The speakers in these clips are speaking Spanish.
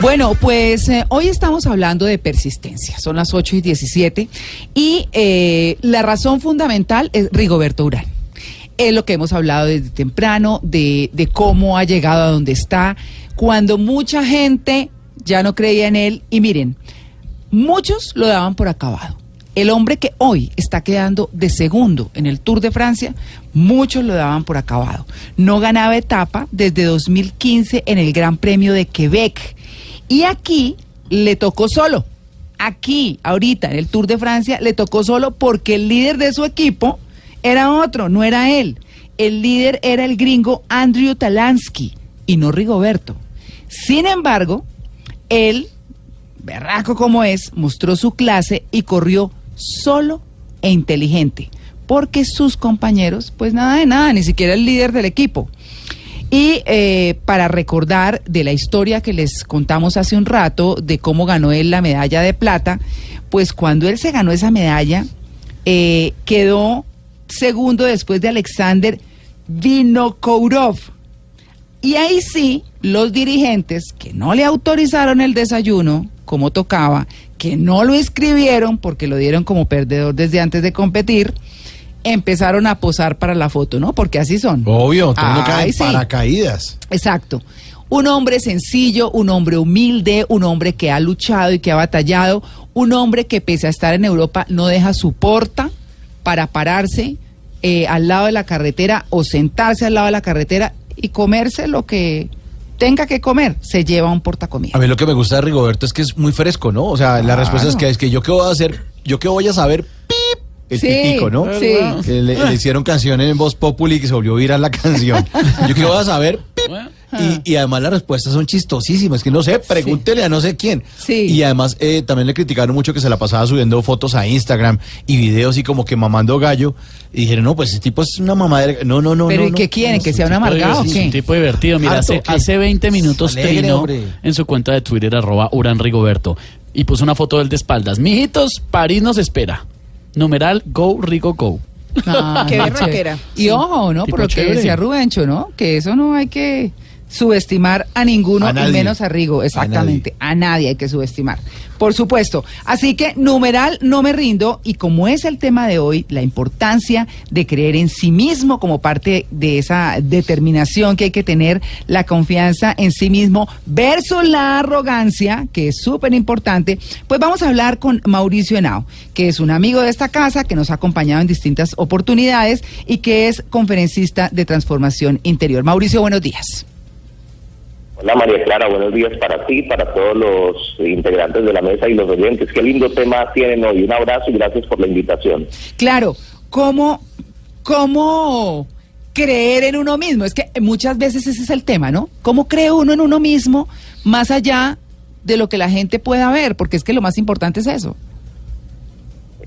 Bueno, pues eh, hoy estamos hablando de persistencia. Son las 8 y 17 y eh, la razón fundamental es Rigoberto Urán. Es lo que hemos hablado desde temprano, de, de cómo ha llegado a donde está, cuando mucha gente ya no creía en él. Y miren, muchos lo daban por acabado. El hombre que hoy está quedando de segundo en el Tour de Francia, muchos lo daban por acabado. No ganaba etapa desde 2015 en el Gran Premio de Quebec. Y aquí le tocó solo. Aquí, ahorita, en el Tour de Francia, le tocó solo porque el líder de su equipo era otro, no era él. El líder era el gringo Andrew Talansky y no Rigoberto. Sin embargo, él, berraco como es, mostró su clase y corrió solo e inteligente, porque sus compañeros, pues nada de nada, ni siquiera el líder del equipo. Y eh, para recordar de la historia que les contamos hace un rato, de cómo ganó él la medalla de plata, pues cuando él se ganó esa medalla, eh, quedó segundo después de Alexander Vinokourov. Y ahí sí, los dirigentes que no le autorizaron el desayuno como tocaba, que no lo escribieron porque lo dieron como perdedor desde antes de competir, empezaron a posar para la foto, ¿no? Porque así son. Obvio, todo Ay, cae sí. paracaídas. Exacto. Un hombre sencillo, un hombre humilde, un hombre que ha luchado y que ha batallado, un hombre que pese a estar en Europa no deja su porta para pararse eh, al lado de la carretera o sentarse al lado de la carretera y comerse lo que tenga que comer, se lleva un portacomida. A mí lo que me gusta de Rigoberto es que es muy fresco, ¿no? O sea, la respuesta es que es que yo qué voy a hacer, yo qué voy a saber, pip, el Sí, pitico, ¿no? sí. Que le, le hicieron canciones en voz populi que se volvió viral la canción. Yo a saber, pip. Y, y además las respuestas son chistosísimas, que no sé, pregúntele a no sé quién. Sí. Y además eh, también le criticaron mucho que se la pasaba subiendo fotos a Instagram y videos y como que mamando gallo. Y dijeron, no, pues ese tipo es una mamadera. No, no, no. Pero no, ¿y no. qué quieren? ¿Que sea un amargado o divertido, qué? Es un tipo divertido. Mira, hace, hace 20 minutos Alegre, hombre. en su cuenta de Twitter, arroba Uran Rigoberto, y puso una foto del de espaldas. Mijitos, París nos espera. Numeral Go Rigo Go. Ah, Qué berraquera. Y ojo, ¿no? Tipo Por lo que chévere. decía Rubencho, ¿no? Que eso no hay que subestimar a ninguno A y nadie. menos a Rigo, exactamente. A nadie. hay que subestimar. Por supuesto. Así que, numeral, no me rindo. Y como es el tema de hoy, la importancia de creer en sí mismo como parte de esa determinación que hay que tener, la confianza en sí mismo versus la arrogancia, que es súper importante, pues vamos a hablar con Mauricio Henao, que es un amigo de esta casa, que nos ha acompañado en distintas oportunidades y que es conferencista de transformación interior. Mauricio, buenos días. Hola María Clara, buenos días para ti, para todos los integrantes de la mesa y los oyentes. Qué lindo tema tienen hoy. Un abrazo y gracias por la invitación. Claro, ¿cómo, cómo creer en uno mismo? Es que muchas veces ese es el tema, ¿no? ¿Cómo cree uno en uno mismo más allá de lo que la gente pueda ver? Porque es que lo más importante es eso.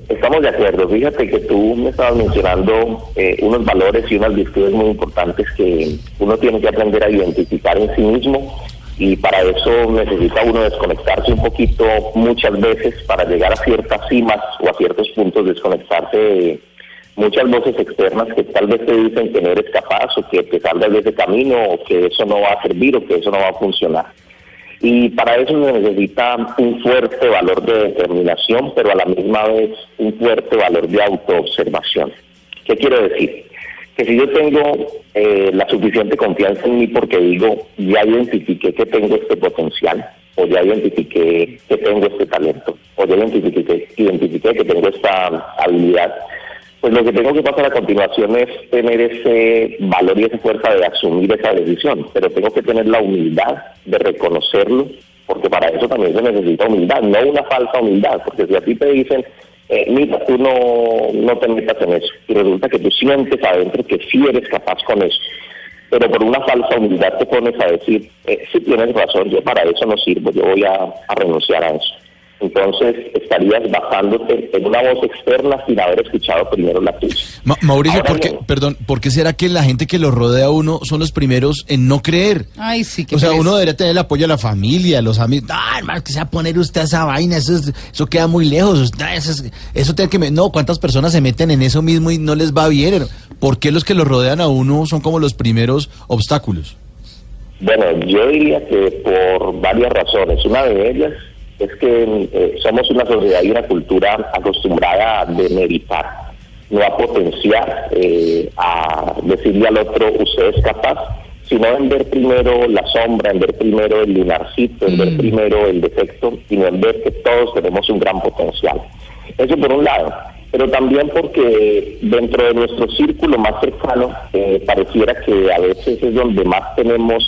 Estamos de acuerdo. Fíjate que tú me estabas mencionando eh, unos valores y unas virtudes muy importantes que uno tiene que aprender a identificar en sí mismo y para eso necesita uno desconectarse un poquito muchas veces para llegar a ciertas cimas o a ciertos puntos, desconectarse de muchas voces externas que tal vez te dicen que no eres capaz o que te salgas de ese camino o que eso no va a servir o que eso no va a funcionar. Y para eso se necesita un fuerte valor de determinación, pero a la misma vez un fuerte valor de autoobservación. ¿Qué quiero decir? Que si yo tengo eh, la suficiente confianza en mí porque digo, ya identifiqué que tengo este potencial, o ya identifiqué que tengo este talento, o ya identifiqué, identifiqué que tengo esta habilidad, pues lo que tengo que pasar a continuación es tener ese valor y esa fuerza de asumir esa decisión, pero tengo que tener la humildad de reconocerlo, porque para eso también se necesita humildad, no una falsa humildad, porque si a ti te dicen, eh, mira, tú no, no te metas en eso, y resulta que tú sientes adentro que sí eres capaz con eso, pero por una falsa humildad te pones a decir, eh, sí tienes razón, yo para eso no sirvo, yo voy a renunciar a eso. Entonces estarías basándote en una voz externa sin haber escuchado primero la tuya. Ma- Mauricio, Ahora ¿por qué, bien. perdón, ¿por qué será que la gente que lo rodea a uno son los primeros en no creer? Ay, sí, que O sea, uno debería tener el apoyo de la familia, los amigos. Ah, hermano, que se va a poner usted a esa vaina, eso, es- eso queda muy lejos. Usted- Eso, es- eso tiene que... me- No, ¿cuántas personas se meten en eso mismo y no les va bien? ¿Por qué los que lo rodean a uno son como los primeros obstáculos? Bueno, yo diría que por varias razones. Una de ellas es que eh, somos una sociedad y una cultura acostumbrada a demeritar, no a potenciar, eh, a decirle al otro, usted es capaz, sino en ver primero la sombra, en ver primero el lunarcito, en ver Mm. primero el defecto, sino en ver que todos tenemos un gran potencial. Eso por un lado, pero también porque dentro de nuestro círculo más cercano eh, pareciera que a veces es donde más tenemos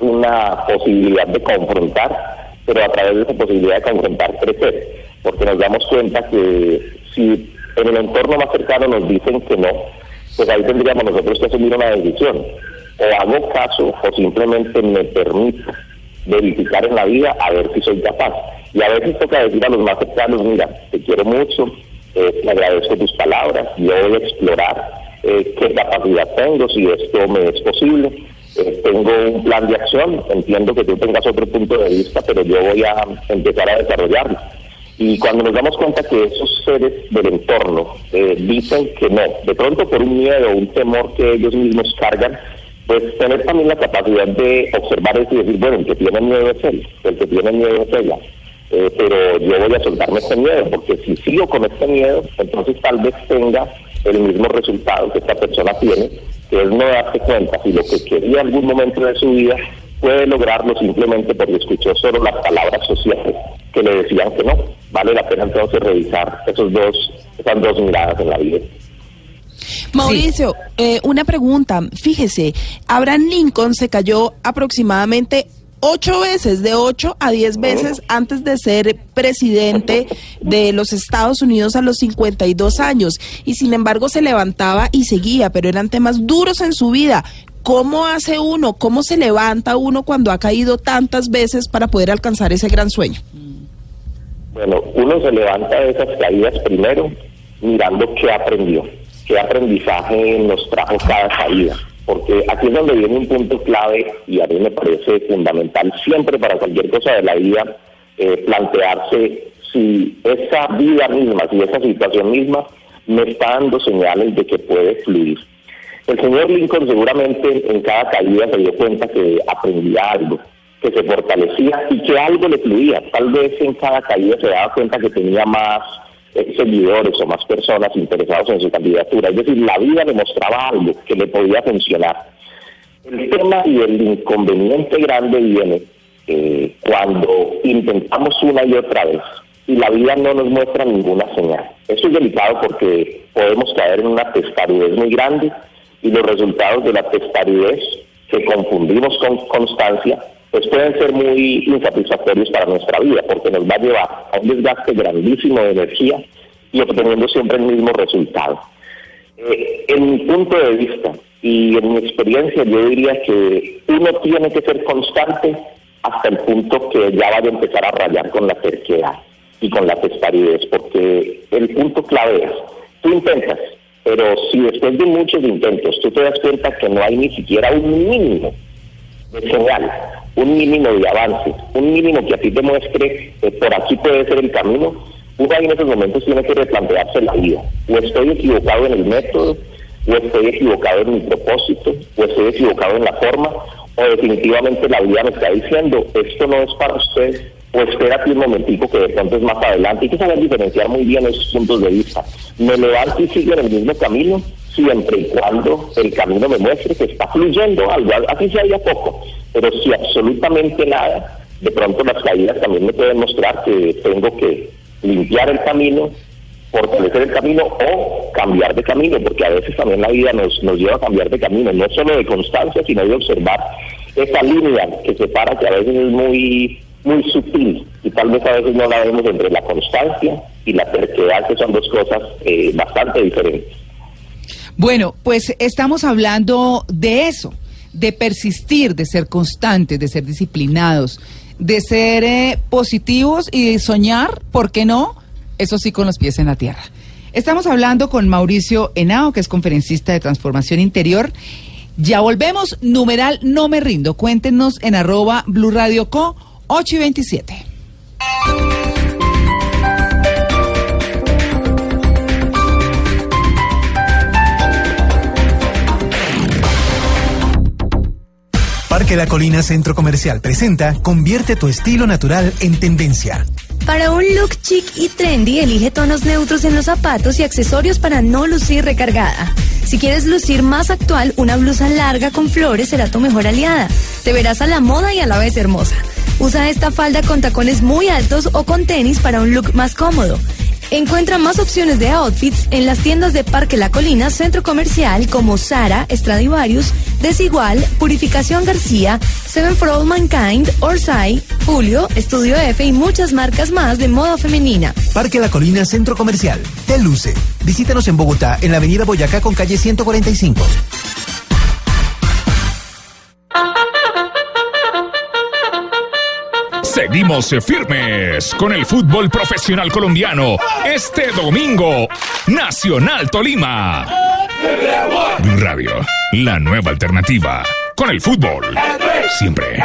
una posibilidad de confrontar, pero a través de esa posibilidad de confrontar crecer, porque nos damos cuenta que si en el entorno más cercano nos dicen que no, pues ahí tendríamos nosotros que asumir una decisión. O hago caso o simplemente me permito verificar en la vida a ver si soy capaz. Y a veces toca decir a los más cercanos, mira, te quiero mucho, eh, te agradezco tus palabras, yo voy a explorar eh, qué capacidad tengo, si esto me es posible. Eh, tengo un plan de acción, entiendo que tú tengas otro punto de vista, pero yo voy a empezar a desarrollarlo. Y cuando nos damos cuenta que esos seres del entorno eh, dicen que no, de pronto por un miedo un temor que ellos mismos cargan, pues tener también la capacidad de observar eso y decir, bueno, el que tiene miedo es él, el que tiene miedo es ella. Eh, pero yo voy a soltarme este miedo, porque si sigo con este miedo, entonces tal vez tenga el mismo resultado que esta persona tiene, que es no darse cuenta si lo que quería en algún momento de su vida puede lograrlo simplemente porque escuchó solo las palabras sociales que le decían que no. Vale la pena entonces revisar esos dos, esas dos miradas en la vida. Mauricio, eh, una pregunta. Fíjese, Abraham Lincoln se cayó aproximadamente ocho veces, de ocho a diez veces antes de ser presidente de los Estados Unidos a los 52 años. Y sin embargo se levantaba y seguía, pero eran temas duros en su vida. ¿Cómo hace uno? ¿Cómo se levanta uno cuando ha caído tantas veces para poder alcanzar ese gran sueño? Bueno, uno se levanta de esas caídas primero mirando qué aprendió, qué aprendizaje nos trajo cada caída. Porque aquí es donde viene un punto clave y a mí me parece fundamental siempre para cualquier cosa de la vida eh, plantearse si esa vida misma, si esa situación misma me está dando señales de que puede fluir. El señor Lincoln seguramente en cada caída se dio cuenta que aprendía algo, que se fortalecía y que algo le fluía. Tal vez en cada caída se daba cuenta que tenía más seguidores o más personas interesados en su candidatura. Es decir, la vida le mostraba algo que le podía funcionar. El tema y el inconveniente grande viene eh, cuando intentamos una y otra vez y la vida no nos muestra ninguna señal. Eso es delicado porque podemos caer en una testarudez muy grande y los resultados de la testarudez que confundimos con constancia pues pueden ser muy insatisfactorios para nuestra vida porque nos va a llevar a un desgaste grandísimo de energía y obteniendo siempre el mismo resultado. Eh, en mi punto de vista y en mi experiencia yo diría que uno tiene que ser constante hasta el punto que ya vaya a empezar a rayar con la terquedad y con la testaridez, porque el punto clave es, tú intentas, pero si después de muchos intentos tú te das cuenta que no hay ni siquiera un mínimo señal, un mínimo de avance, un mínimo que a ti te muestre que por aquí puede ser el camino, uno ahí en esos momentos tiene que replantearse la vida. O estoy equivocado en el método, o estoy equivocado en mi propósito, o estoy equivocado en la forma, o definitivamente la vida me está diciendo, esto no es para usted, o espérate un momentico que de pronto es más adelante. Hay que saber diferenciar muy bien esos puntos de vista. Me levanto y sigo en el mismo camino, siempre y cuando el camino me muestre que está fluyendo algo, así sea ya poco, pero si absolutamente nada, de pronto las caídas también me pueden mostrar que tengo que limpiar el camino, fortalecer el camino o cambiar de camino, porque a veces también la vida nos, nos lleva a cambiar de camino, no solo de constancia, sino de observar esa línea que separa, que a veces es muy, muy sutil y tal vez a veces no la vemos entre la constancia y la terquedad, que son dos cosas eh, bastante diferentes. Bueno, pues estamos hablando de eso, de persistir, de ser constantes, de ser disciplinados, de ser eh, positivos y de soñar, ¿por qué no? Eso sí, con los pies en la tierra. Estamos hablando con Mauricio Henao, que es conferencista de transformación interior. Ya volvemos, numeral no me rindo. Cuéntenos en arroba Blue Radio Co 8 y 27. Parque La Colina Centro Comercial presenta Convierte tu estilo natural en tendencia. Para un look chic y trendy, elige tonos neutros en los zapatos y accesorios para no lucir recargada. Si quieres lucir más actual, una blusa larga con flores será tu mejor aliada. Te verás a la moda y a la vez hermosa. Usa esta falda con tacones muy altos o con tenis para un look más cómodo. Encuentra más opciones de outfits en las tiendas de Parque La Colina, Centro Comercial como Sara, Stradivarius, Desigual, Purificación García, Seven for All Mankind, Orsay, Julio, Estudio F y muchas marcas más de moda femenina. Parque La Colina Centro Comercial. Te luce. Visítanos en Bogotá, en la avenida Boyacá con calle 145. Seguimos firmes con el fútbol profesional colombiano. Este domingo, Nacional Tolima. Radio, la nueva alternativa. Con el fútbol. Siempre.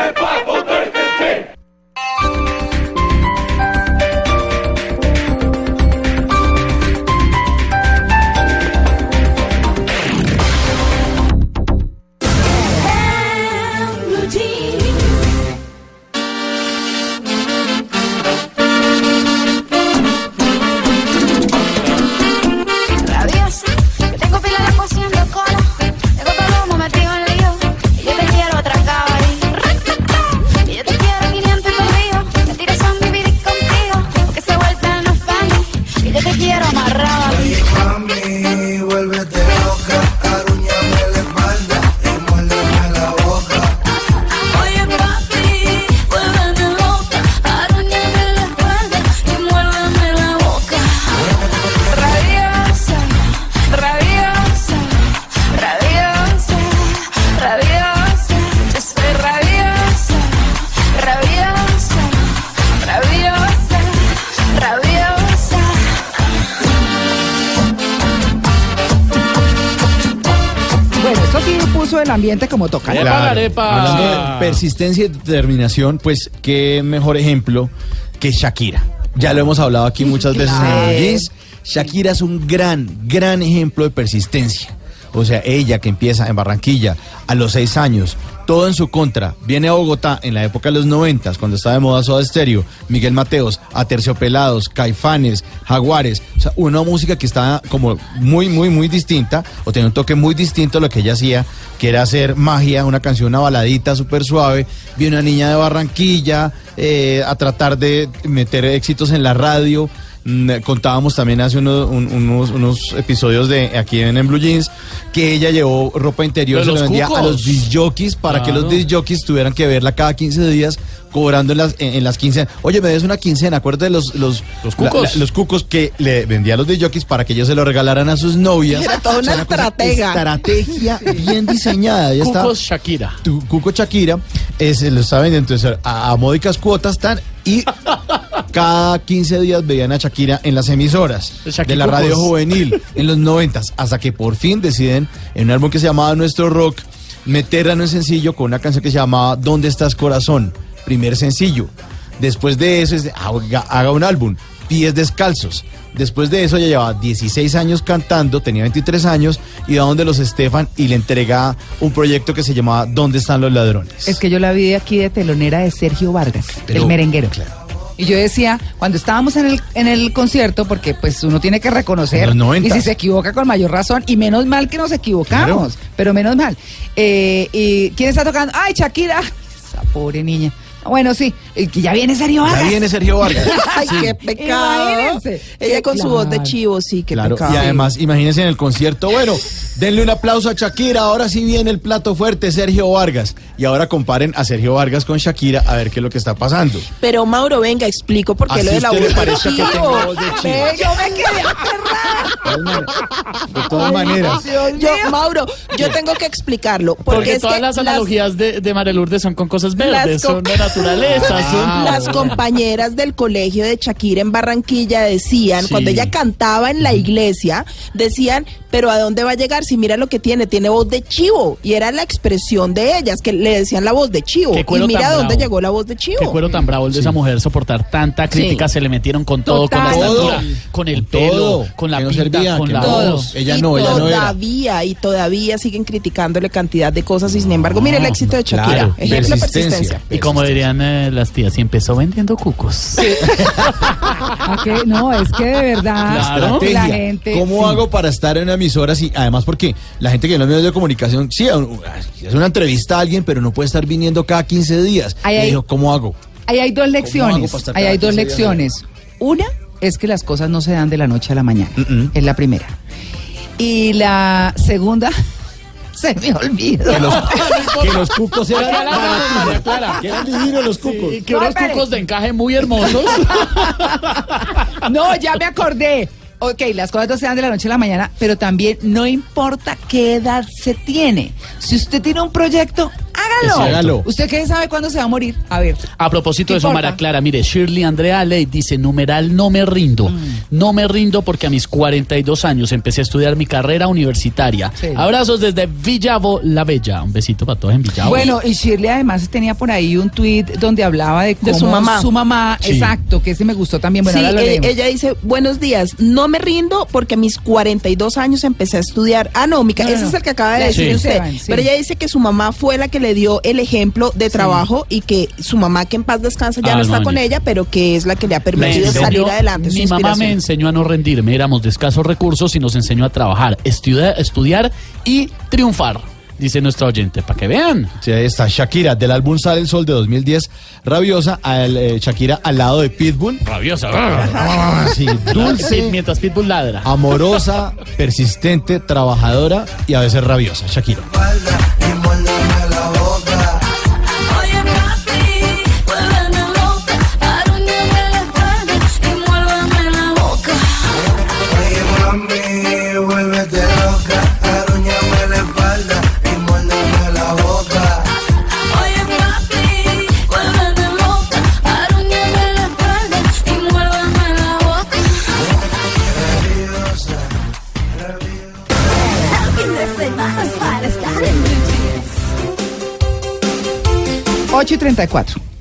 Epa, arepa. Hablando de persistencia y determinación, pues qué mejor ejemplo que Shakira. Ya lo hemos hablado aquí muchas veces en Jeans. Shakira es un gran, gran ejemplo de persistencia. O sea, ella que empieza en Barranquilla a los seis años, todo en su contra, viene a Bogotá en la época de los noventas, cuando estaba de moda Soda Stereo, Miguel Mateos, Aterciopelados, Caifanes, Jaguares, o sea, una música que estaba como muy, muy, muy distinta, o tenía un toque muy distinto a lo que ella hacía, que era hacer magia, una canción, una baladita súper suave, viene una niña de Barranquilla eh, a tratar de meter éxitos en la radio, contábamos también hace uno- un- unos, unos episodios de aquí en, en Blue Jeans que ella llevó ropa interior se le vendía a los disc jockeys para que los Claro. disc jockeys tuvieran que verla cada 15 días cobrando en las, en, en las quincenas. Oye, me des una quincena, acuérdate de los, los, Los cucos. los cucos que le vendía a los disc jockeys para que ellos se lo regalaran a sus novias. Era toda O sea, una estratega. Estrategia bien diseñada. Ella Cucos Shakira. tu Cuco Shakira es, lo está vendiendo entonces a, a módicas cuotas tan y cada 15 días veían a Shakira en las emisoras de la radio juvenil en los 90 hasta que por fin deciden en un álbum que se llamaba Nuestro Rock meterla en un sencillo con una canción que se llamaba ¿Dónde estás corazón? Primer sencillo. Después de eso es haga, haga un álbum, Pies Descalzos. Después de eso ella llevaba 16 años cantando, tenía 23 años, y va donde los Estefan y le entrega un proyecto que se llamaba ¿Dónde están los ladrones? Es que yo la vi aquí de telonera de Sergio Vargas, Pero, el merenguero. claro. Y yo decía, cuando estábamos en el, en el concierto, porque pues uno tiene que reconocer, En los 90. y si se equivoca con mayor razón, y menos mal que nos equivocamos, pero menos mal. Eh, ¿Y quién está tocando? ¡Ay, Shakira! Esa pobre niña. Bueno, sí, que ya viene Sergio Vargas. Ya viene Sergio Vargas. Ay, Sí. qué pecado. Imagínense. Ella Qué con su voz de chivo, sí, qué Claro, pecado. y además, imagínense en el concierto, bueno, denle un aplauso a Shakira, ahora sí viene el plato fuerte, Sergio Vargas. Y ahora comparen a Sergio Vargas con Shakira a ver qué es lo que está pasando. Pero Mauro, venga, explico por qué Así lo de la voz le de que chivo. tengo voz de chivo. Yo me quedé aterrada. De todas maneras. Yo, Mauro, yo tengo que explicarlo. Porque, Porque es todas que las analogías de, de María Lourdes son con cosas verdes, son de naturaleza, eso. Las compañeras del colegio de Shakira en Barranquilla decían, Sí. cuando ella cantaba en la iglesia, decían, pero ¿a dónde va a llegar si mira lo que tiene? Tiene voz de chivo. Y era la expresión de ellas, que le decían la voz de chivo. Qué Y mira a dónde bravo. llegó la voz de chivo. Qué cuero tan bravo el de esa mujer soportar tanta crítica, se le metieron con todo, con la estatura, Todo. con el Con pelo, todo. con la no pinta, servía, con la no. voz. Ella y no, ella no era. todavía, y todavía siguen criticándole cantidad de cosas y sin embargo, mire el éxito de Shakira. claro, Ejemplo de persistencia. persistencia. Y como dirían eh, las tías, y empezó vendiendo cucos. Ok, No, es que de verdad Claro. la gente... ¿Cómo sí. hago para estar en una emisora así? Además, porque la gente que en los medios de comunicación, sí, es una entrevista a alguien, pero no puede estar viniendo cada 15 días. Ahí Y hay- dijo, ¿cómo hago? Ahí hay dos lecciones. Ahí hay dos 15 días lecciones. Una es que las cosas no se dan de la noche a la mañana. Es la primera. Y la segunda, se me olvidó. Que los, que los cucos eran María Clara, baratos. María Clara. Que eran divinos los cucos. Y que No, unos espere. cucos de encaje muy hermosos. No, ya me acordé. Ok, las cosas no se dan de la noche a la mañana, pero también no importa qué edad se tiene. Si usted tiene un proyecto, hágalo. Sí, hágalo. ¿Usted qué sabe cuándo se va a morir? A ver. A propósito de ¿Qué eso, importa? Mara Clara, mire, Shirley Andrea Ley dice, numeral, no me rindo. Mm. No me rindo porque a mis 42 años empecé a estudiar mi carrera universitaria. Sí. Abrazos desde Villavo La Bella. Un besito para todos en Villavo. Bueno, y Shirley además tenía por ahí un tweet donde hablaba de, De cómo su mamá. Su mamá, Sí. exacto, que ese me gustó también. Bueno, Sí, ahora lo eh, ella dice, buenos días, no me rindo porque a mis 42 años empecé a estudiar. Ah, no, no, ese no. es el que acaba de decir Sí. usted. Pero ella dice que su mamá fue la que le dio el ejemplo de trabajo y que su mamá, que en paz descansa, ya Ah, no está no, con ella, pero que es la que le ha permitido enseñó- salir adelante. su Mi mamá me enseñó a no rendirme, éramos de escasos recursos y nos enseñó a trabajar, estudiar, estudiar y triunfar, dice nuestra oyente, para que vean. Sí, ahí está Shakira, del álbum Sale el Sol de 2010, Rabiosa, al, eh, Shakira al lado de Pitbull. Rabiosa. Sí, dulce, Mientras Pitbull ladra. amorosa, persistente, trabajadora y a veces rabiosa, Shakira.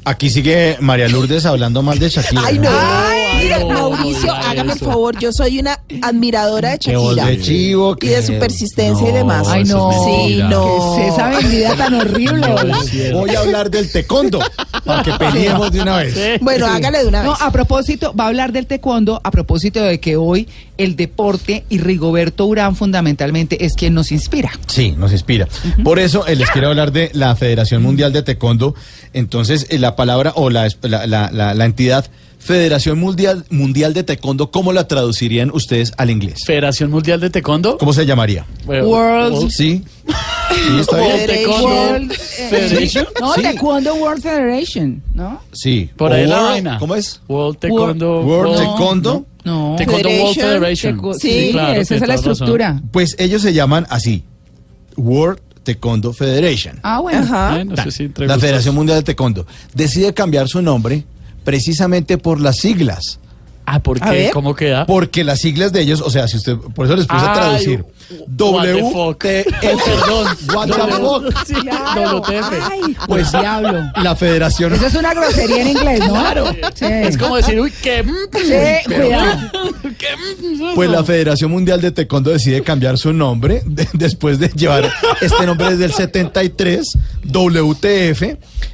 Aquí sigue María Lourdes hablando mal de Shakira. Ay, no. Ah, Mire, Mauricio, hágame el favor. Yo soy una admiradora de Shakira. de chivo, y de su persistencia y demás. Ay, no. es Sí, no. ¿Qué es esa vendida tan horrible? Voy a hablar del tecondo, para que peleemos de una vez. Bueno, hágale de una vez. No, a propósito, va a hablar del taekwondo, a propósito de que hoy el deporte y Rigoberto Urán fundamentalmente es quien nos inspira. Sí, nos inspira. Por eso eh, les quiero hablar de la Federación Mundial de Taekwondo. Entonces, eh, la palabra o la- la- la entidad Federación Mundial, Mundial de Taekwondo, ¿cómo la traducirían ustedes al inglés? Federación Mundial de Taekwondo. ¿Cómo se llamaría? World- Sí. Sí, está bien. World eh, Federation. No, Sí. Taekwondo World Federation, ¿no? Sí. Por ahí la vaina. ¿Cómo es? World Taekwondo. World World- Taekwondo. No. Taekwondo World Federation. Sí, Sí, claro, esa es la razón. estructura. Pues ellos se llaman así. World Taekwondo Federation. Ah, bueno. Ajá. No sé si la. Federación Mundial de Taekwondo. Decide cambiar su nombre precisamente por las siglas. Ah, ¿por qué? ¿Cómo queda? Porque las siglas de ellos, o sea, si usted, por eso les puse a traducir. what the W, fuck. T, Perdón. what the fuck. Sí, Claro. WTF. Ay, Pues pues diablo. la federación, Eso es una grosería en inglés, ¿no? Claro. Sí. Es como decir, uy, qué... Sí, cuidado. pues la Federación Mundial de Taekwondo decide cambiar su nombre de- después de llevar este nombre desde el 73, WTF,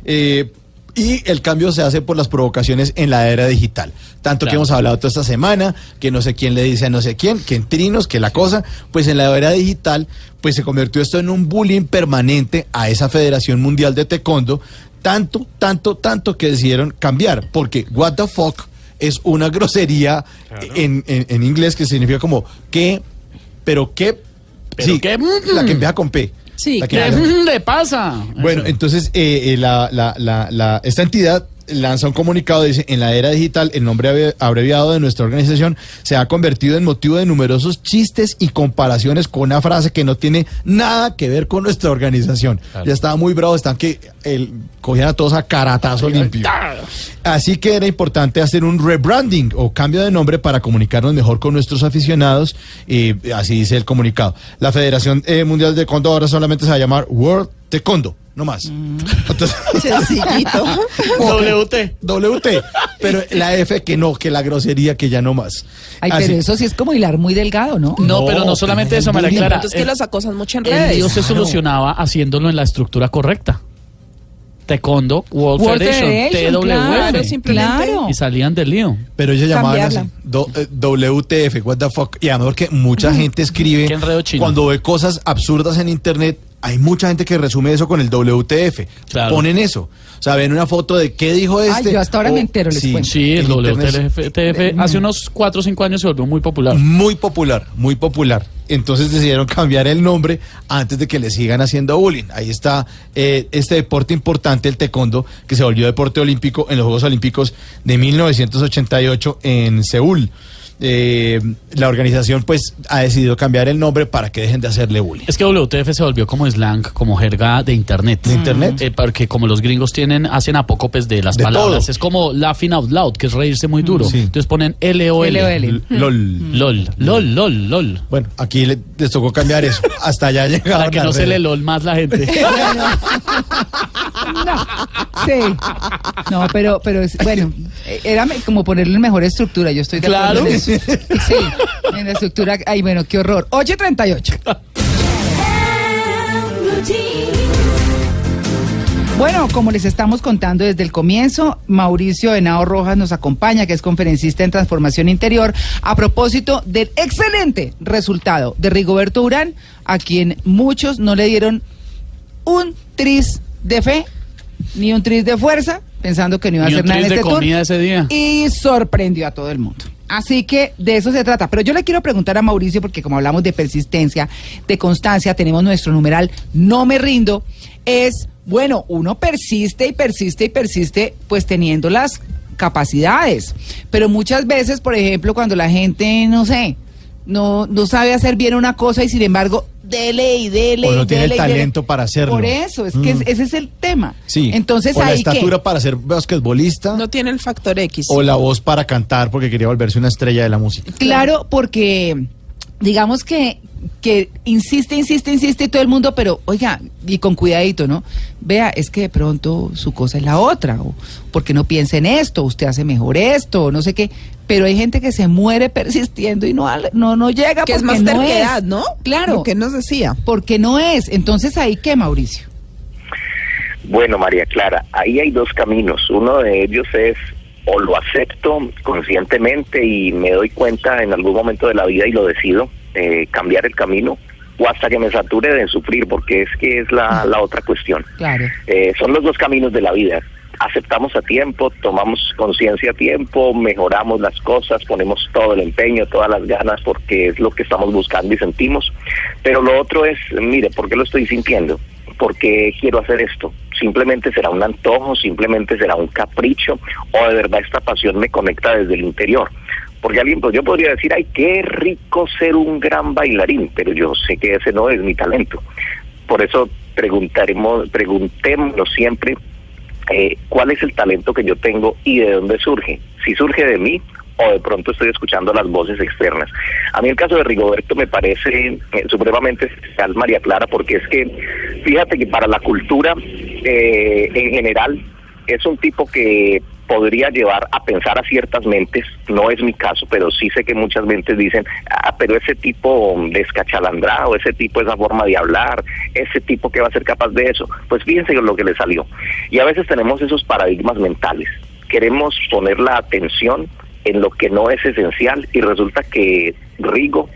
eh, y el cambio se hace por las provocaciones en la era digital. Tanto que hemos hablado toda esta semana, que no sé quién le dice a no sé quién, que en trinos, que la cosa, pues en la era digital, pues se convirtió esto en un bullying permanente a esa Federación Mundial de Taekwondo, tanto, tanto, tanto que decidieron cambiar, porque what the fuck es una grosería en, en- en inglés que significa como que, pero qué, ¿Pero sí, qué? la que empieza con P. Sí, ¿Qué le pasa? Bueno, entonces eh, eh, la, la- la- la- esta entidad lanza un comunicado, dice, en la era digital el nombre abre- abreviado de nuestra organización se ha convertido en motivo de numerosos chistes y comparaciones con una frase que no tiene nada que ver con nuestra organización. Ya estaba muy bravo, están que el, cogían a todos a caratazo limpio. Así que era importante hacer un rebranding o cambio de nombre para comunicarnos mejor con nuestros aficionados. Y así dice el comunicado. La Federación eh, Mundial de Taekwondo ahora solamente se va a llamar World Taekwondo, no más. Entonces, Sencillito. WT. WT. Pero la F que no, que la grosería que ya no más. Ay, Así. pero eso sí es como hilar muy delgado, ¿no? No, No, pero no solamente pero eso, es María. Clara. Entonces que El- los acosan mucho en El redes. lío se solucionaba haciéndolo en la estructura correcta. Taekwondo World, World Federation, Federation, TWF. claro. Y salían del lío. Pero ellos llamaban así, do- eh, WTF, what the fuck. Y además porque mucha gente escribe, Qué enredo chino. cuando ve cosas absurdas en internet, hay mucha gente que resume eso con el WTF. Claro. Ponen eso. O sea, ven una foto de qué dijo este. yo hasta ahora o- me entero, les cuento. Sí, el internet WTF hace unos 4 o 5 años se volvió muy popular. Muy popular, muy popular. Entonces decidieron cambiar el nombre antes de que le sigan haciendo bullying. Ahí está eh, este deporte importante, el taekwondo, que se volvió deporte olímpico en los Juegos Olímpicos de 1988 en Seúl. Eh, la organización pues ha decidido cambiar el nombre para que dejen de hacerle bullying. Es que WTF se volvió como slang, como jerga de internet. ¿De internet? Eh, porque como los gringos tienen, hacen apócopes de las De palabras. todo. Es como laughing out loud, que es reírse muy duro. Sí. Entonces ponen LOL. LOL. LOL. LOL, LOL, LOL, LOL. Bueno, aquí le- les tocó cambiar eso. Hasta allá llegaron. Para que no se le. LOL más la gente. Sí. No, pero, pero es- bueno, eh, era me- como ponerle mejor estructura. Yo estoy de acuerdo Claro. en eso. Sí, en la estructura. Ay, bueno, qué horror. 8.38. Bueno, como les estamos contando desde el comienzo, Mauricio Henao Rojas nos acompaña, que es conferencista en transformación interior, a propósito del excelente resultado de Rigoberto Urán, a quien muchos no le dieron un tris de fe ni un tris de fuerza, pensando que no iba a hacer nada en tris de este tour. ese día. Y sorprendió a todo el mundo. Así que de eso se trata. Pero yo le quiero preguntar a Mauricio, porque como hablamos de persistencia, de constancia, tenemos nuestro numeral No me rindo, es, bueno, uno persiste y persiste y persiste, pues teniendo las capacidades. Pero muchas veces, por ejemplo, cuando la gente, no sé, no, no sabe hacer bien una cosa y sin embargo, dele y dele. O no tiene el dele. talento para hacerlo. Por eso, es que Mm. es- ese es el tema. Sí. Entonces o la estatura para ser basquetbolista. No tiene el factor X. O la voz para cantar porque quería volverse una estrella de la música. Claro, porque digamos que, que insiste, insiste, insiste todo el mundo, pero oiga, y con cuidadito, ¿no? Vea, es que de pronto su cosa es la otra, o porque no piensa en esto, usted hace mejor esto, o no sé qué. Pero hay gente que se muere persistiendo y no, no, no llega que es porque más no terquedad, es. ¿no? Claro. Lo que nos decía. Porque no es. Entonces ahí qué, Mauricio. Bueno, María Clara, ahí hay dos caminos. Uno de ellos es o lo acepto conscientemente y me doy cuenta en algún momento de la vida y lo decido, eh, cambiar el camino, o hasta que me sature de sufrir, porque es que es la, la otra cuestión. Claro. Eh, son los dos caminos de la vida. Aceptamos a tiempo, tomamos conciencia a tiempo, mejoramos las cosas, ponemos todo el empeño, todas las ganas porque es lo que estamos buscando y sentimos. Pero lo otro es, mire, ¿por qué lo estoy sintiendo? ¿Por qué quiero hacer esto? Simplemente será un antojo, simplemente será un capricho o de verdad esta pasión me conecta desde el interior. Porque alguien, pues yo podría decir, ay, qué rico ser un gran bailarín, pero yo sé que ese no es mi talento. Por eso preguntaremos, preguntémonos siempre eh, cuál es el talento que yo tengo y de dónde surge. Si surge de mí o de pronto estoy escuchando las voces externas. A mí el caso de Rigoberto me parece eh, supremamente especial, María Clara, porque es que fíjate que para la cultura eh, en general es un tipo que podría llevar a pensar a ciertas mentes, no es mi caso, pero sí sé que muchas mentes dicen, ah, pero ese tipo descachalandrado, ese tipo, esa forma de hablar, ese tipo que va a ser capaz de eso, pues fíjense lo que le salió. Y a veces tenemos esos paradigmas mentales, queremos poner la atención en lo que no es esencial y resulta que Rigo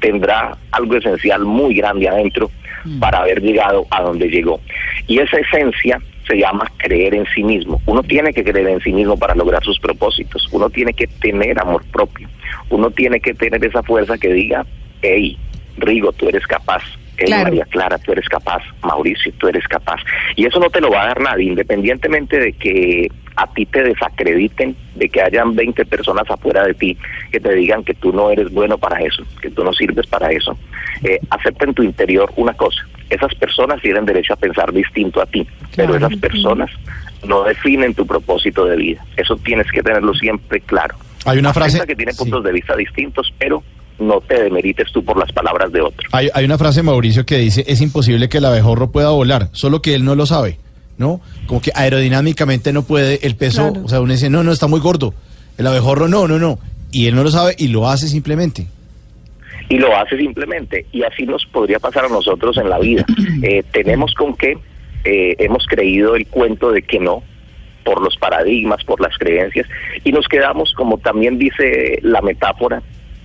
tendrá algo esencial muy grande adentro para haber llegado a donde llegó. Y esa esencia se llama creer en sí mismo. Uno tiene que creer en sí mismo para lograr sus propósitos. Uno tiene que tener amor propio. Uno tiene que tener esa fuerza que diga, hey, Rigo, tú eres capaz, Claro. María Clara, tú eres capaz, Mauricio, tú eres capaz. Y eso no te lo va a dar nadie, independientemente de que a ti te desacrediten, de que hayan 20 personas afuera de ti que te digan que tú no eres bueno para eso, que tú no sirves para eso. Eh, acepta en tu interior una cosa, esas personas tienen derecho a pensar distinto a ti, pero esas personas no definen tu propósito de vida. Eso tienes que tenerlo siempre claro. Hay una frase- que tiene sí. puntos de vista distintos, pero no te demerites tú por las palabras de otro. Hay, hay una frase, Mauricio, que dice, es imposible que el abejorro pueda volar, solo que él no lo sabe, ¿no? Como que aerodinámicamente no puede, el peso, Claro. o sea, uno dice, no, no, está muy gordo. El abejorro, no, no, no. Y él no lo sabe y lo hace simplemente. y lo hace simplemente. Y así nos podría pasar a nosotros en la vida. Eh, tenemos con que eh, hemos creído el cuento de que no, por los paradigmas, por las creencias, y nos quedamos, como también dice la metáfora,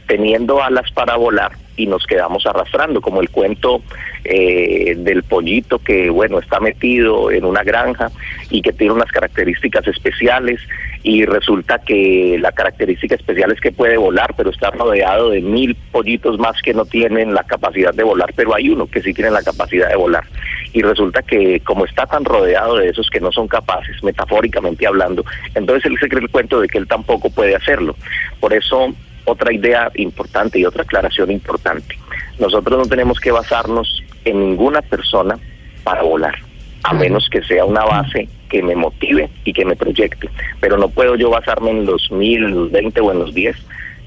teniendo alas para volar y nos quedamos arrastrando, como el cuento eh, del pollito que, bueno, está metido en una granja y que tiene unas características especiales y resulta que la característica especial es que puede volar, pero está rodeado de mil pollitos más que no tienen la capacidad de volar, pero hay uno que sí tiene la capacidad de volar. Y resulta que como está tan rodeado de esos que no son capaces, metafóricamente hablando, entonces él se cree el cuento de que él tampoco puede hacerlo. Por eso otra idea importante y otra aclaración importante. Nosotros no tenemos que basarnos en ninguna persona para volar, a menos que sea una base que me motive y que me proyecte. Pero no puedo yo basarme en los mil, en los veinte o en los diez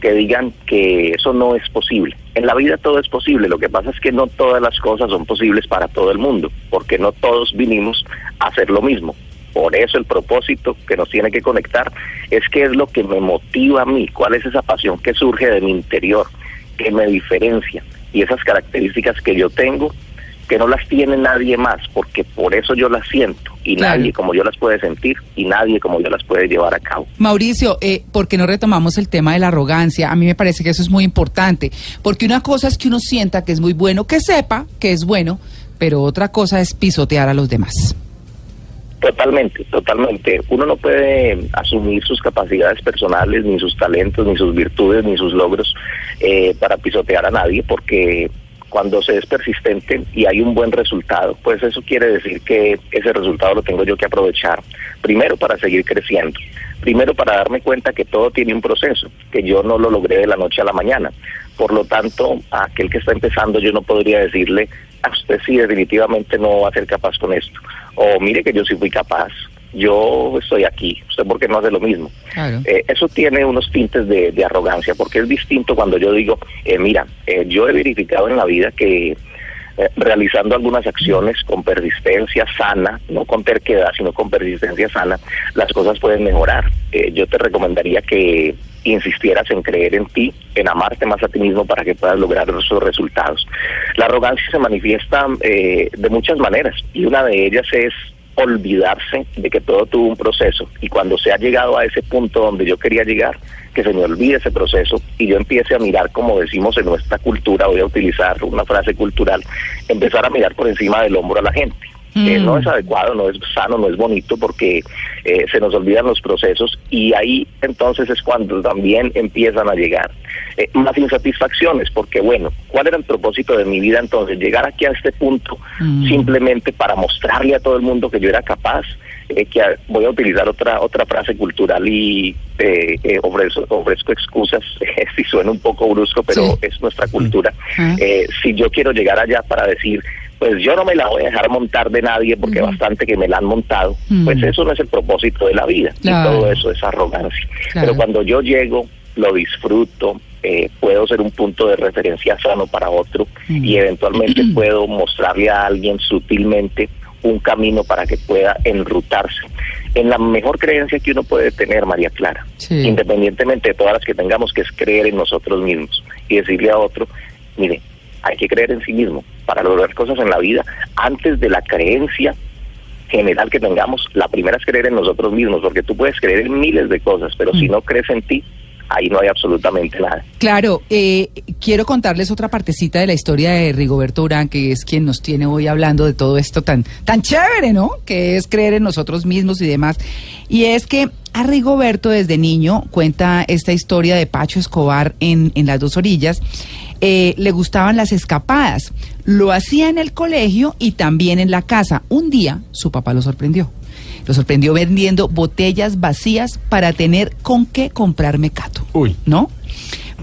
que digan que eso no es posible. En la vida todo es posible, lo que pasa es que no todas las cosas son posibles para todo el mundo, porque no todos vinimos a hacer lo mismo. Por eso el propósito que nos tiene que conectar es qué es lo que me motiva a mí, cuál es esa pasión que surge de mi interior, que me diferencia y esas características que yo tengo que no las tiene nadie más, porque por eso yo las siento y Claro. nadie como yo las puede sentir y nadie como yo las puede llevar a cabo. Mauricio, eh, ¿por qué no retomamos el tema de la arrogancia? A mí me parece que eso es muy importante, porque una cosa es que uno sienta que es muy bueno, que sepa que es bueno, pero otra cosa es pisotear a los demás. Totalmente, totalmente. Uno no puede asumir sus capacidades personales, ni sus talentos, ni sus virtudes, ni sus logros eh, para pisotear a nadie, porque cuando se es persistente y hay un buen resultado, pues eso quiere decir que ese resultado lo tengo yo que aprovechar. Primero para seguir creciendo, primero para darme cuenta que todo tiene un proceso, que yo no lo logré de la noche a la mañana. Por lo tanto, a aquel que está empezando yo no podría decirle, a usted sí definitivamente no va a ser capaz con esto. O mire que yo sí fui capaz, yo estoy aquí, usted por qué no hace lo mismo. Claro. Eh, eso tiene unos tintes de, de arrogancia, porque es distinto cuando yo digo, eh, mira, eh, yo he verificado en la vida que eh, realizando algunas acciones con persistencia sana, no con terquedad, sino con persistencia sana, las cosas pueden mejorar. Eh, yo te recomendaría que insistieras en creer en ti, en amarte más a ti mismo para que puedas lograr esos resultados. La arrogancia se manifiesta eh, de muchas maneras y una de ellas es olvidarse de que todo tuvo un proceso y cuando se ha llegado a ese punto donde yo quería llegar, que se me olvide ese proceso y yo empiece a mirar, como decimos en nuestra cultura, voy a utilizar una frase cultural, empezar a mirar por encima del hombro a la gente. Eh, Mm. no es adecuado, no es sano, no es bonito porque eh, se nos olvidan los procesos y ahí entonces es cuando también empiezan a llegar eh, más insatisfacciones porque bueno, ¿cuál era el propósito de mi vida entonces? Llegar aquí a este punto Mm. simplemente para mostrarle a todo el mundo que yo era capaz, eh, que a- voy a utilizar otra otra frase cultural y eh, eh, ofrezco, ofrezco excusas si suena un poco brusco, pero Sí. es nuestra cultura. Ah. Eh, si yo quiero llegar allá para decir, pues yo no me la voy a dejar montar de nadie porque bastante que me la han montado, pues eso no es el propósito de la vida Claro. y todo eso es arrogancia. Claro. Pero cuando yo llego, lo disfruto, eh, puedo ser un punto de referencia sano para otro y eventualmente puedo mostrarle a alguien sutilmente un camino para que pueda enrutarse en la mejor creencia que uno puede tener, María Clara, Sí. independientemente de todas las que tengamos, que es creer en nosotros mismos y decirle a otro, mire, hay que creer en sí mismo para lograr cosas en la vida antes de la creencia general que tengamos. La primera es creer en nosotros mismos, porque tú puedes creer en miles de cosas, pero si no crees en ti, ahí no hay absolutamente nada. Claro, eh, quiero contarles otra partecita de la historia de Rigoberto Urán, que es quien nos tiene hoy hablando de todo esto tan, tan chévere, ¿no? Que es creer en nosotros mismos y demás. Y es que a Rigoberto desde niño cuenta esta historia de Pacho Escobar en, en las dos orillas. eh, le gustaban las escapadas. Lo hacía en el colegio y también en la casa. Un día su papá lo sorprendió. Lo sorprendió vendiendo botellas vacías para tener con qué comprar mecato. Uy. ¿No?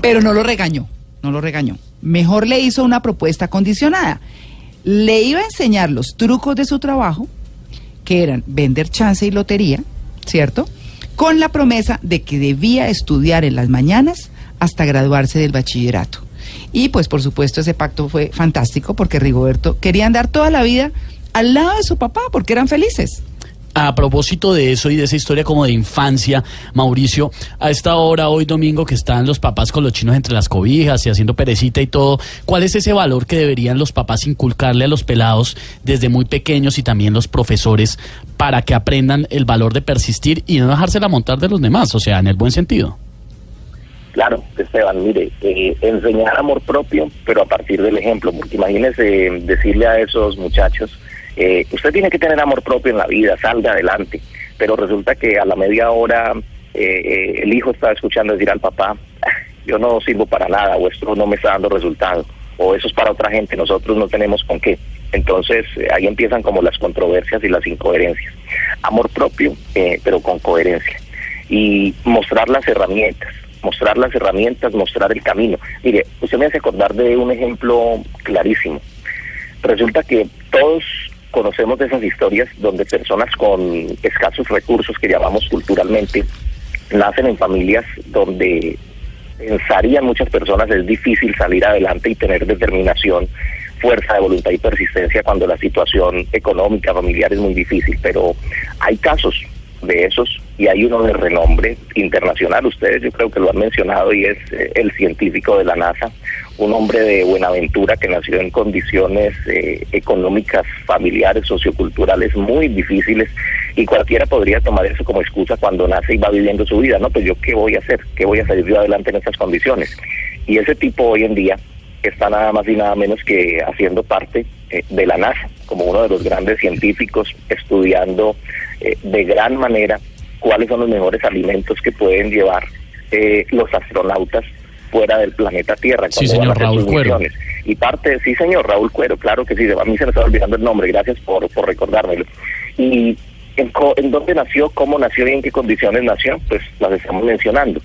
Pero no lo regañó, no lo regañó. Mejor le hizo una propuesta condicionada. Le iba a enseñar los trucos de su trabajo, que eran vender chance y lotería, ¿cierto? Con la promesa de que debía estudiar en las mañanas hasta graduarse del bachillerato. Y pues por supuesto ese pacto fue fantástico porque Rigoberto quería andar toda la vida al lado de su papá porque eran felices. A propósito de eso y de esa historia como de infancia, Mauricio, a esta hora, hoy domingo, que están los papás con los chinos entre las cobijas y haciendo perecita y todo, ¿cuál es ese valor que deberían los papás inculcarle a los pelados desde muy pequeños y también los profesores para que aprendan el valor de persistir y no dejársela montar de los demás, o sea, en el buen sentido? Claro, Esteban, mire, eh, enseñar amor propio, pero a partir del ejemplo, porque imagínese eh, decirle a esos muchachos, eh, usted tiene que tener amor propio en la vida, salga adelante, pero resulta que a la media hora eh, eh, el hijo está escuchando decir al papá, "Ah, yo no sirvo para nada, o esto no me está dando resultado, o eso es para otra gente, nosotros no tenemos con qué. Entonces eh, ahí empiezan como las controversias y las incoherencias. Amor propio, eh, pero con coherencia. Y mostrar las herramientas, mostrar las herramientas, mostrar el camino. Mire, usted me hace acordar de un ejemplo clarísimo. Resulta que todos conocemos de esas historias donde personas con escasos recursos que llamamos culturalmente nacen en familias donde pensarían muchas personas es difícil salir adelante y tener determinación, fuerza de voluntad y persistencia cuando la situación económica familiar es muy difícil, pero hay casos de esos y hay uno de renombre internacional, ustedes yo creo que lo han mencionado y es eh, el científico de la NASA, un hombre de Buenaventura que nació en condiciones eh, económicas, familiares, socioculturales muy difíciles y cualquiera podría tomar eso como excusa cuando nace y va viviendo su vida, ¿no? Pues yo qué voy a hacer, qué voy a salir yo adelante en estas condiciones. Y ese tipo hoy en día está nada más y nada menos que haciendo parte eh, de la NASA, como uno de los grandes científicos, estudiando eh, de gran manera cuáles son los mejores alimentos que pueden llevar eh, los astronautas fuera del planeta Tierra. Sí, cuando van a señor, Raúl sus Cuero. misiones. Y parte, sí señor, Raúl Cuero, claro que sí, a mí se me estaba olvidando el nombre, gracias por, por recordármelo. Y en, co- en dónde nació, cómo nació y en qué condiciones nació, pues las estamos mencionando.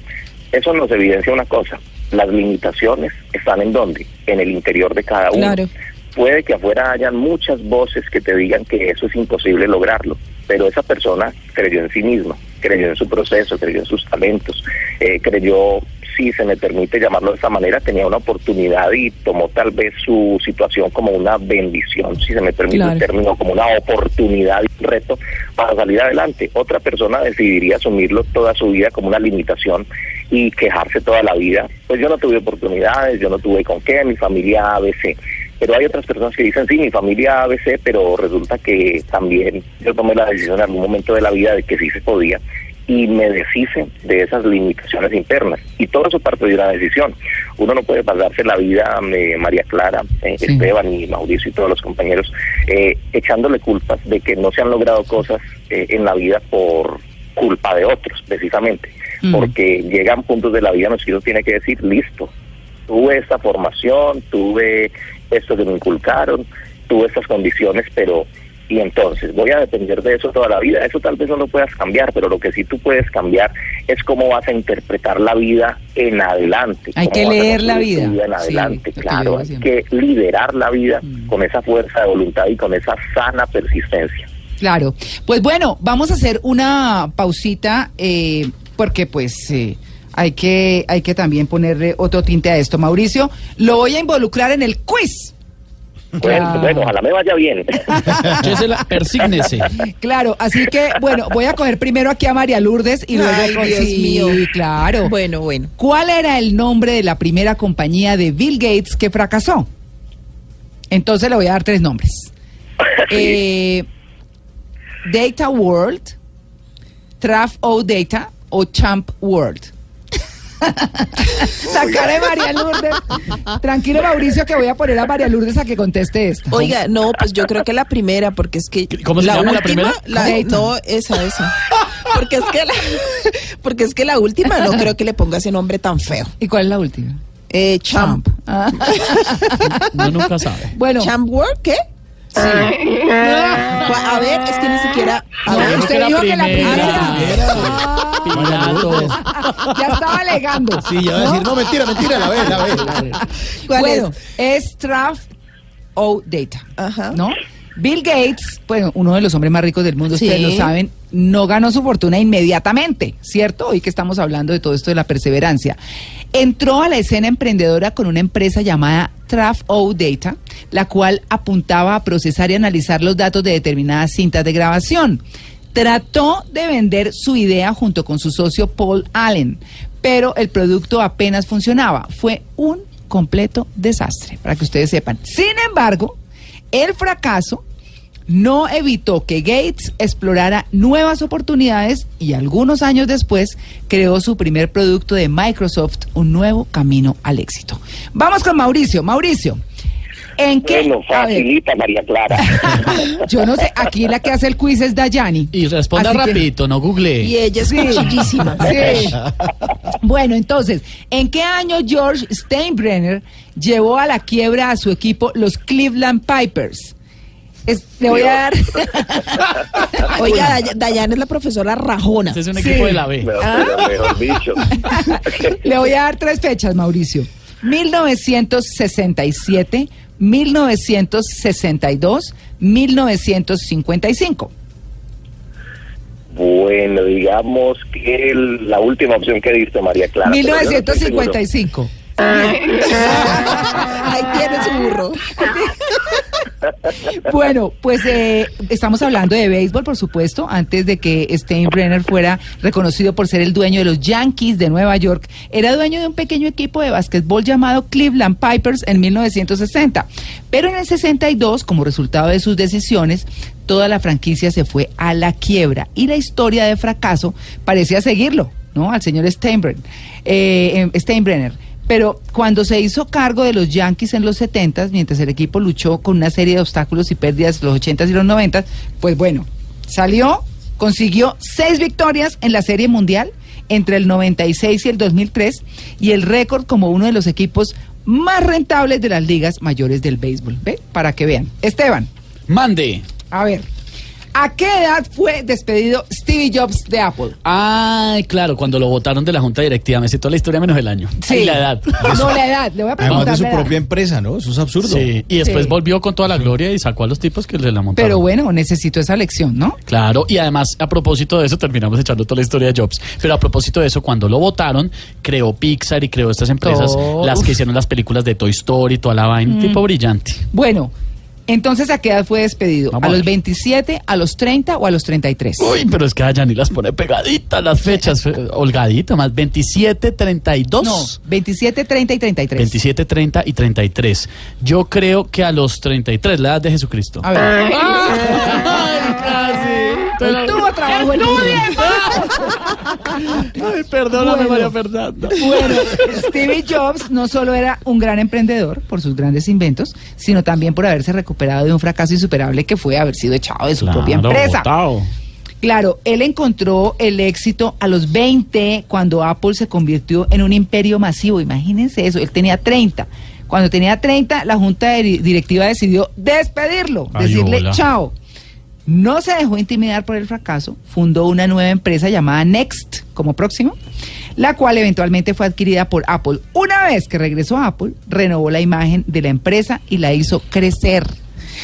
Eso nos evidencia una cosa, las limitaciones están en dónde, en el interior de cada uno. Claro. Puede que afuera hayan muchas voces que te digan que eso es imposible lograrlo, pero esa persona creyó en sí misma, creyó en su proceso, creyó en sus talentos, eh, creyó, si se me permite llamarlo de esa manera, tenía una oportunidad y tomó tal vez su situación como una bendición, si se me permite Claro. el término, como una oportunidad y un reto para salir adelante. Otra persona decidiría asumirlo toda su vida como una limitación y quejarse toda la vida. Pues yo no tuve oportunidades, yo no tuve con qué, mi familia ABC. Pero hay otras personas que dicen, sí, mi familia ABC, pero resulta que también yo tomé la decisión en algún momento de la vida de que sí se podía y me deshice de esas limitaciones internas. Y todo eso parte de una decisión. Uno no puede pasarse la vida, eh, María Clara, eh, Sí. Esteban y Mauricio y todos los compañeros, eh, echándole culpas de que no se han logrado cosas eh, en la vida por culpa de otros, precisamente. Mm. Porque llegan puntos de la vida en los que uno tiene que decir, listo, tuve esta formación, tuve esto que me inculcaron, tuve estas condiciones, pero y entonces voy a depender de eso toda la vida. Eso tal vez no lo puedas cambiar, pero lo que sí tú puedes cambiar es cómo vas a interpretar la vida en adelante. Hay que leer la tu vida. en adelante, claro. Hay que liderar la vida Mm. con esa fuerza de voluntad y con esa sana persistencia. Claro. Pues bueno, vamos a hacer una pausita eh, porque pues eh, hay que hay que también ponerle otro tinte a esto. Mauricio, lo voy a involucrar en el quiz. Bueno, ojalá me vaya bien. Persígnese. Claro, así que bueno, voy a coger primero aquí a María Lourdes y luego Ay, Dios sí, mío. claro. Bueno, bueno. ¿Cuál era el nombre de la primera compañía de Bill Gates que fracasó? Entonces le voy a dar tres nombres. Eh, Data World, Traf O Data o Champ World. La cara de María Lourdes. Tranquilo, Mauricio, que voy a poner a María Lourdes a que conteste esta. Oiga, no, pues yo creo que la primera, porque es que ¿Cómo se la llama la última, primera? la- no, esa, esa. Porque es que la, porque es que la última no creo que le ponga ese nombre tan feo. ¿Y cuál es la última? Eh, Champ. Ah. No nunca sabe. Bueno, Champ World, ¿qué? A ver, es que ni siquiera. A ver, usted la dijo que la primera. Pilato. Ah, ya estaba alegando. Sí, yo voy a decir, no, mentira, mentira, la ve, la ve. la ve. ¿cuál bueno, es? es Traf O Data. Ajá. ¿No? Bill Gates, bueno, uno de los hombres más ricos del mundo, Sí. ustedes lo saben, no ganó su fortuna inmediatamente, ¿cierto? Hoy que estamos hablando de todo esto de la perseverancia. Entró a la escena emprendedora con una empresa llamada Traf O Data, la cual apuntaba a procesar y analizar los datos de determinadas cintas de grabación. Trató de vender su idea junto con su socio Paul Allen, pero el producto apenas funcionaba. Fue un completo desastre, para que ustedes sepan. Sin embargo, el fracaso no evitó que Gates explorara nuevas oportunidades y algunos años después creó su primer producto de Microsoft, un nuevo camino al éxito. Vamos con Mauricio. Mauricio, ¿en qué? Bueno, facilita, María Clara. yo no sé, aquí la que hace el quiz es Dayani. Y responda Así que- rapidito, no google. Y ella es Sí. cuchillísima. Sí. Bueno, entonces, ¿en qué año George Steinbrenner llevó a la quiebra a su equipo los Cleveland Pipers? Es- le voy a dar. Oiga, Day- Dayan es la profesora Rajona. Este es un Sí. equipo de la B. Pero, pero mejor dicho. le voy a dar tres fechas, Mauricio. 1967, 1962, 1955. Bueno, digamos que el- la última opción que diste, María Clara. pero yo no estoy seguro. 1955. Ahí tiene su burro. Bueno, pues eh, estamos hablando de béisbol, por supuesto, antes de que Steinbrenner fuera reconocido por ser el dueño de los Yankees de Nueva York. Era dueño de un pequeño equipo de básquetbol llamado Cleveland Pipers en 1960. Pero en el 62, como resultado de sus decisiones, toda la franquicia se fue a la quiebra y la historia de fracaso parecía seguirlo, ¿no? Al señor Steinbrenner. eh, eh, Steinbrenner. Pero cuando se hizo cargo de los Yankees en los 70, mientras el equipo luchó con una serie de obstáculos y pérdidas los 80 y los 90, pues bueno, salió, consiguió seis victorias en la Serie Mundial entre el 96 y el 2003 y el récord como uno de los equipos más rentables de las ligas mayores del béisbol. ¿Ve? Para que vean. Esteban, Mande. a ver, ¿a qué edad fue despedido Stevie Jobs de Apple? Ay, claro, cuando lo votaron de la junta directiva, me sé toda la historia menos el año. Y la edad. No, la edad. Le voy a Además preguntar de su edad. propia empresa, ¿no? Eso es absurdo. Sí, y después Sí. volvió con toda la gloria y sacó a los tipos que le la montaron. Pero bueno, necesito esa lección, ¿no? Claro, y además a propósito de eso terminamos echando toda la historia de Jobs. Pero a propósito de eso, cuando lo votaron, creó Pixar y creó estas empresas, Oh, las uf. que hicieron las películas de Toy Story, toda la vaina, tipo brillante. Bueno, entonces ¿a qué edad fue despedido? Vamos ¿A los ver. 27, a los 30 o a los 33? Uy, pero es que a ni las pone pegaditas las fechas, eh, holgadito, más 27, 32. No, 27, 30 y 33. 27, 30 y 33. Yo creo que a los 33, la edad de Jesucristo. A ver. ¡Ay, casi! Hoy tuvo trabajo el Ay, perdóname, Bueno. María Fernanda. Bueno, Stevie Jobs no solo era un gran emprendedor por sus grandes inventos, sino también por haberse recuperado de un fracaso insuperable que fue haber sido echado de su propia empresa. Claro, él encontró el éxito a los 20 cuando Apple se convirtió en un imperio masivo. Imagínense eso, él tenía 30. Cuando tenía 30, la junta directiva decidió despedirlo, Ay, decirle hola. chao. No se dejó intimidar por el fracaso, fundó una nueva empresa llamada Next como próximo, la cual eventualmente fue adquirida por Apple. Una vez que regresó a Apple, renovó la imagen de la empresa y la hizo crecer.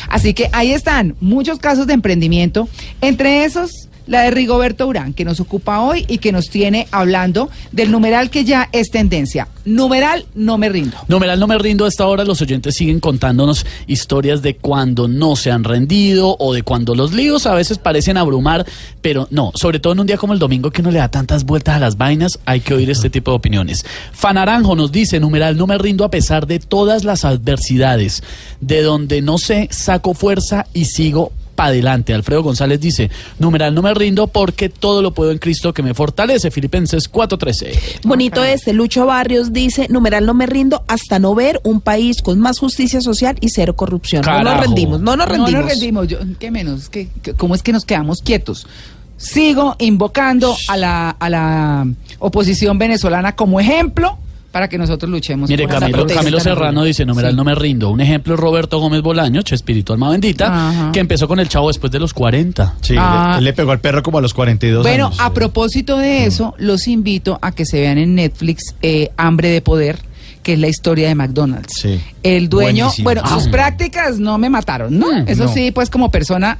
Así que ahí están muchos casos de emprendimiento, entre esos la de Rigoberto Urán, que nos ocupa hoy y que nos tiene hablando del numeral que ya es tendencia. Numeral no me rindo. Numeral, no me rindo. A esta hora los oyentes siguen contándonos historias de cuando no se han rendido o de cuando los líos a veces parecen abrumar, pero no, sobre todo en un día como el domingo que no le da tantas vueltas a las vainas, hay que oír este tipo de opiniones. Fanaranjo nos dice, numeral, no me rindo a pesar de todas las adversidades, de donde no sé, saco fuerza y sigo para adelante. Alfredo González dice, numeral no me rindo porque todo lo puedo en Cristo que me fortalece. Filipenses 4.13. Bonito este, Lucho Barrios dice, numeral no me rindo hasta no ver un país con más justicia social y cero corrupción. No nos rendimos, no nos rendimos. No nos rendimos. Yo, ¿Qué menos? ¿Qué, qué- ¿Cómo es que nos quedamos quietos? Sigo invocando a la, a la oposición venezolana como ejemplo para que nosotros luchemos. Mire, Camilo. Camilo Serrano dice, numeral Sí. no me rindo. Un ejemplo es Roberto Gómez Bolaño, Chespirito Alma Bendita, Ajá. que empezó con el chavo después de los 40. Sí, Ah. le, él le pegó al perro como a los 42 Bueno, años. a propósito de eso, los invito a que se vean en Netflix eh, Hambre de Poder, que es la historia de McDonald's. Sí. El dueño, Buenísimo. bueno, sus Ah. prácticas no me mataron, ¿no? Eso no. sí, pues como persona,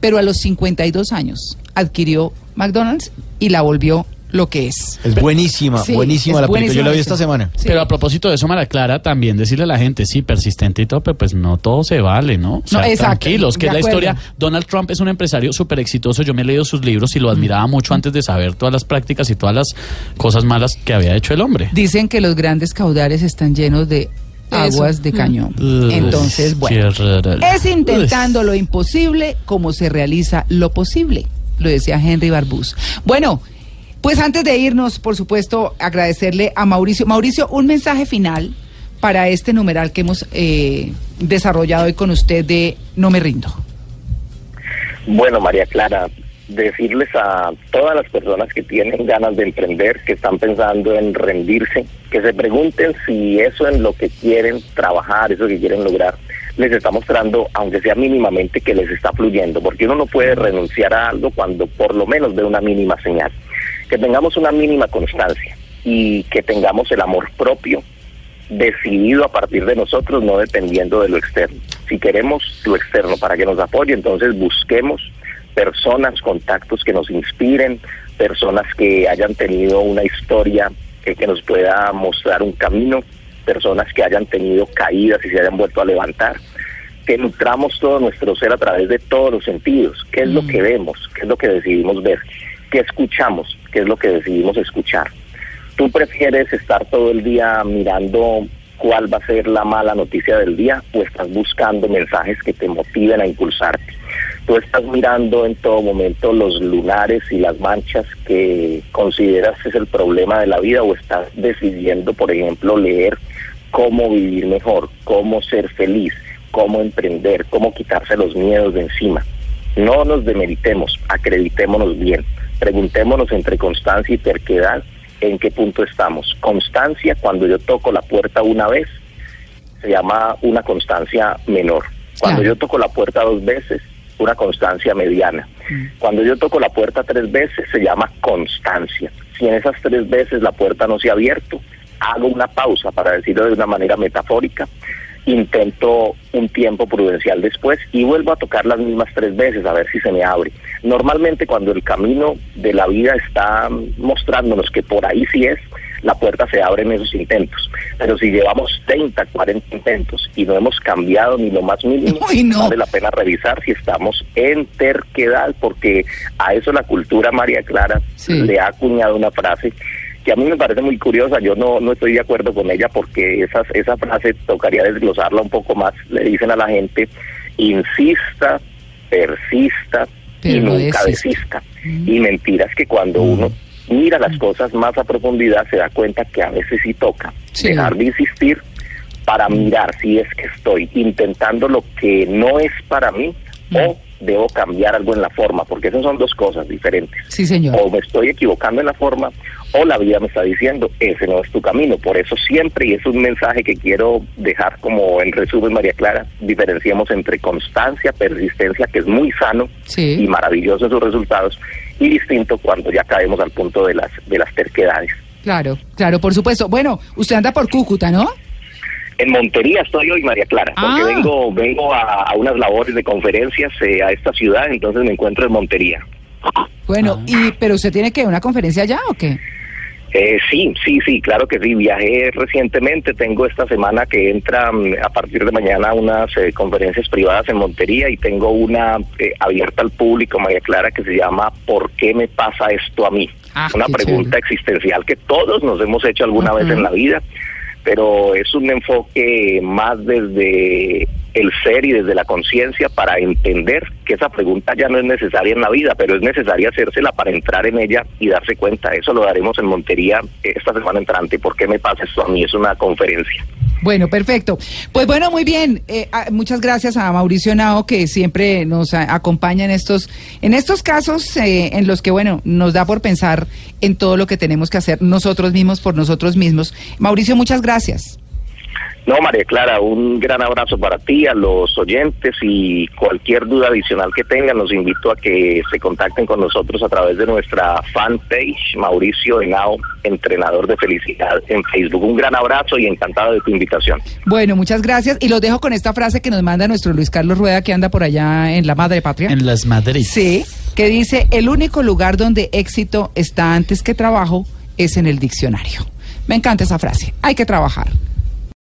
pero a los 52 años adquirió McDonald's y la volvió lo que es. Es buenísima, Sí, buenísima es la película. Yo la vi esta semana. Sí. Pero a propósito de eso, Mara Clara, también decirle a la gente, sí, persistente y todo, pero pues no todo se vale, ¿no? O sea, No, exacto, tranquilos, que es la acuerdo. historia. Donald Trump es un empresario súper exitoso. Yo me he leído sus libros y lo admiraba mucho antes de saber todas las prácticas y todas las cosas malas que había hecho el hombre. Dicen que los grandes caudales están llenos de aguas de cañón. Ugh, Entonces, bueno. Es intentando lo imposible como se realiza lo posible, lo decía Henry Barbus. Bueno, pues antes de irnos, por supuesto, agradecerle a Mauricio. Mauricio, un mensaje final para este numeral que hemos eh, desarrollado hoy con usted de No me rindo. Bueno, María Clara, decirles a todas las personas que tienen ganas de emprender, que están pensando en rendirse, que se pregunten si eso en lo que quieren trabajar, eso que quieren lograr, les está mostrando, aunque sea mínimamente, que les está fluyendo, porque uno no puede renunciar a algo cuando por lo menos ve una mínima señal. Que tengamos una mínima constancia y que tengamos el amor propio decidido a partir de nosotros, no dependiendo de lo externo. Si queremos lo externo para que nos apoye, entonces busquemos personas, contactos que nos inspiren, personas que hayan tenido una historia que, que nos pueda mostrar un camino, personas que hayan tenido caídas y se hayan vuelto a levantar, que nutramos todo nuestro ser a través de todos los sentidos, qué es lo que vemos, qué es lo que decidimos ver, qué escuchamos, qué es lo que decidimos escuchar. ¿Tú prefieres estar todo el día mirando cuál va a ser la mala noticia del día o estás buscando mensajes que te motiven a impulsarte? Tú estás mirando en todo momento los lunares y las manchas que consideras es el problema de la vida o estás decidiendo, por ejemplo, leer cómo vivir mejor, cómo ser feliz, cómo emprender, cómo quitarse los miedos de encima. No nos demeritemos, acreditémonos bien, preguntémonos entre constancia y terquedad en qué punto estamos. Constancia, cuando yo toco la puerta una vez, se llama una constancia menor. Cuando Claro. yo toco la puerta dos veces, una constancia mediana. Cuando yo toco la puerta tres veces, se llama constancia. Si en esas tres veces la puerta no se ha abierto, hago una pausa, para decirlo de una manera metafórica, intento un tiempo prudencial después y vuelvo a tocar las mismas tres veces a ver si se me abre. Normalmente cuando el camino de la vida está mostrándonos que por ahí sí es, la puerta se abre en esos intentos. Pero si llevamos 30, 40 intentos y no hemos cambiado ni lo más mínimo, no. vale la pena revisar si estamos en terquedad, porque a eso la cultura María Clara Sí. le ha acuñado una frase que a mí me parece muy curiosa, yo no, no estoy de acuerdo con ella porque esas, esa frase tocaría desglosarla un poco más. Le dicen a la gente, insista, persista y Pero no nunca desista. desista. Y mentiras que cuando uno mira las cosas más a profundidad se da cuenta que a veces sí toca Sí. dejar de insistir para mirar si es que estoy intentando lo que no es para mí o debo cambiar algo en la forma, porque esas son dos cosas diferentes. Sí, señor. O me estoy equivocando en la forma o la vida me está diciendo, ese no es tu camino. Por eso siempre, y es un mensaje que quiero dejar como en resumen, María Clara, diferenciemos entre constancia, persistencia, que es muy sano Sí. y maravilloso en sus resultados, y distinto cuando ya caemos al punto de las, de las terquedades. Claro, claro, por supuesto. Bueno, usted anda por Cúcuta, ¿no? En Montería estoy hoy, María Clara, porque Ah. vengo vengo a, a unas labores de conferencias eh, a esta ciudad, entonces me encuentro en Montería. Bueno, y pero usted tiene que una conferencia allá o qué? Eh, sí, sí, sí, claro que sí. Viajé recientemente, tengo esta semana que entra mm, a partir de mañana unas eh, conferencias privadas en Montería y tengo una eh, abierta al público, María Clara, que se llama ¿Por qué me pasa esto a mí? Ah, una pregunta existencial que todos nos hemos hecho alguna vez en la vida, pero es un enfoque más desde el ser y desde la conciencia para entender que esa pregunta ya no es necesaria en la vida, pero es necesaria hacérsela para entrar en ella y darse cuenta. Eso lo daremos en Montería esta semana entrante. ¿Por qué me pasa esto a mí? Es una conferencia. Bueno, perfecto. Pues bueno, muy bien. Eh, ah, muchas gracias a Mauricio Nao que siempre nos acompaña en estos en estos casos eh, en los que bueno nos da por pensar en todo lo que tenemos que hacer nosotros mismos por nosotros mismos. Mauricio, muchas gracias. No, María Clara, un gran abrazo para ti, a los oyentes y cualquier duda adicional que tengan, los invito a que se contacten con nosotros a través de nuestra fanpage Mauricio Henao, entrenador de felicidad en Facebook. Un gran abrazo y encantado de tu invitación. Bueno, muchas gracias y los dejo con esta frase que nos manda nuestro Luis Carlos Rueda que anda por allá en la Madre Patria. En las Madrid. Sí, que dice, el único lugar donde éxito está antes que trabajo es en el diccionario. Me encanta esa frase. Hay que trabajar.